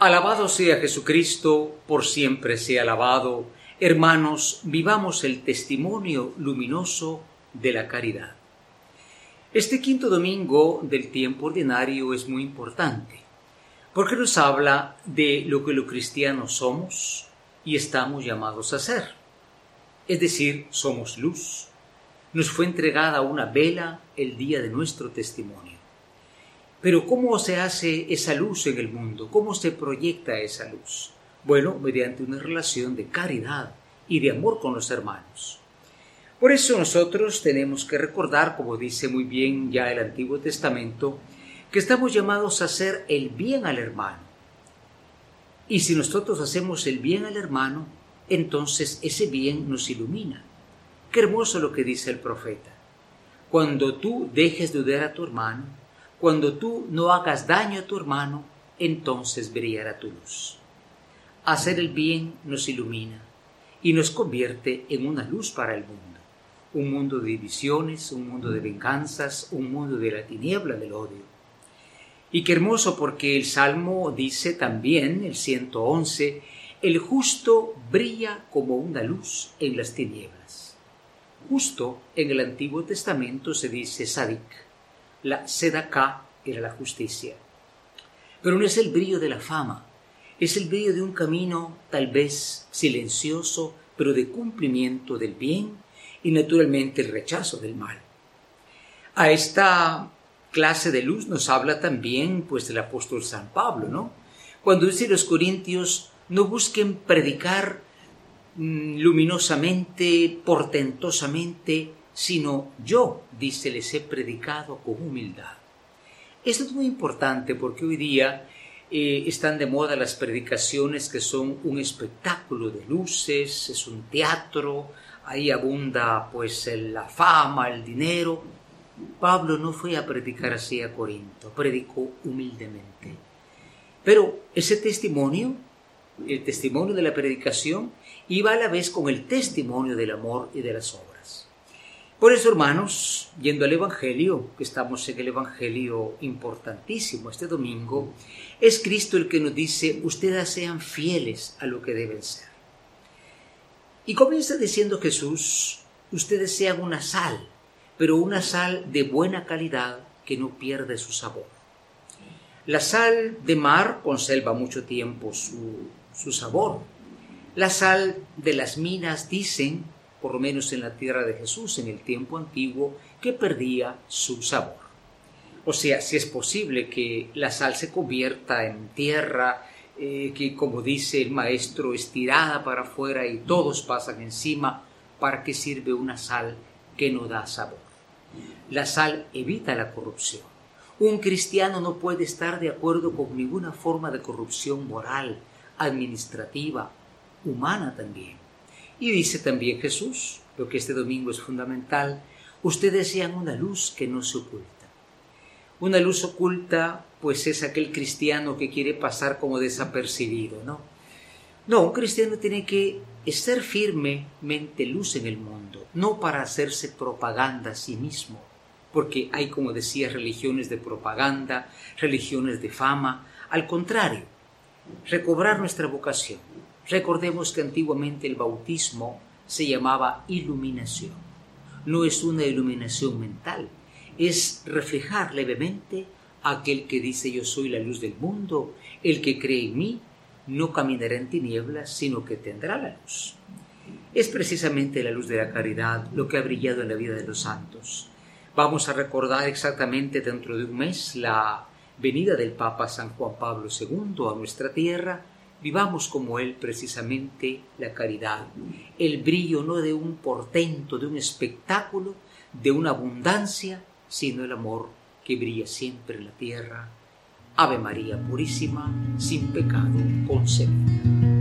Alabado sea Jesucristo, por siempre sea alabado. Hermanos, vivamos el testimonio luminoso de la caridad. Este quinto domingo del tiempo ordinario es muy importante, porque nos habla de lo que los cristianos somos y estamos llamados a ser. Es decir, somos luz. Nos fue entregada una vela el día de nuestro testimonio. Pero ¿cómo se hace esa luz en el mundo? ¿Cómo se proyecta esa luz? Bueno, mediante una relación de caridad y de amor con los hermanos. Por eso nosotros tenemos que recordar, como dice muy bien ya el Antiguo Testamento, que estamos llamados a hacer el bien al hermano. Y si nosotros hacemos el bien al hermano, entonces ese bien nos ilumina. Qué hermoso lo que dice el profeta. Cuando tú dejes de odiar a tu hermano, cuando tú no hagas daño a tu hermano, entonces brillará tu luz. Hacer el bien nos ilumina y nos convierte en una luz para el mundo. Un mundo de divisiones, un mundo de venganzas, un mundo de la tiniebla del odio. Y qué hermoso porque el Salmo dice también, el 111, el justo brilla como una luz en las tinieblas. Justo en el Antiguo Testamento se dice sadik, la sedaká era la justicia. Pero no es el brillo de la fama, es el brillo de un camino tal vez silencioso, pero de cumplimiento del bien y naturalmente el rechazo del mal. A esta clase de luz nos habla también pues el apóstol San Pablo, ¿no? Cuando dice los corintios no busquen predicar mm, luminosamente, portentosamente, sino yo, dice, les he predicado con humildad. Esto es muy importante porque hoy día eh, están de moda las predicaciones que son un espectáculo de luces, es un teatro, ahí abunda pues la fama, el dinero. Pablo no fue a predicar así a Corinto, predicó humildemente. Pero ese testimonio, el testimonio de la predicación, iba a la vez con el testimonio del amor y de las obras. Por eso, hermanos, yendo al Evangelio, que estamos en el Evangelio importantísimo este domingo, es Cristo el que nos dice, ustedes sean fieles a lo que deben ser. Y comienza diciendo Jesús, ustedes sean una sal, pero una sal de buena calidad que no pierde su sabor. La sal de mar conserva mucho tiempo su, su sabor. La sal de las minas dicen por lo menos en la tierra de Jesús en el tiempo antiguo, que perdía su sabor. O sea, si es posible que la sal se convierta en tierra, eh, que como dice el maestro, estirada para afuera y todos pasan encima, ¿para qué sirve una sal que no da sabor? La sal evita la corrupción. Un cristiano no puede estar de acuerdo con ninguna forma de corrupción moral, administrativa, humana también. Y dice también Jesús, lo que este domingo es fundamental, ustedes sean una luz que no se oculta. Una luz oculta, pues es aquel cristiano que quiere pasar como desapercibido, ¿no? No, un cristiano tiene que ser firmemente luz en el mundo, no para hacerse propaganda a sí mismo, porque hay, como decía, religiones de propaganda, religiones de fama, al contrario, recobrar nuestra vocación, Recordemos que antiguamente el bautismo se llamaba iluminación. No es una iluminación mental, es reflejar levemente aquel que dice yo soy la luz del mundo, el que cree en mí no caminará en tinieblas, sino que tendrá la luz. Es precisamente la luz de la caridad lo que ha brillado en la vida de los santos. Vamos a recordar exactamente dentro de un mes la venida del Papa San Juan Pablo II a nuestra tierra Vivamos como Él precisamente la caridad, el brillo no de un portento, de un espectáculo, de una abundancia, sino el amor que brilla siempre en la tierra. Ave María Purísima, sin pecado concebida.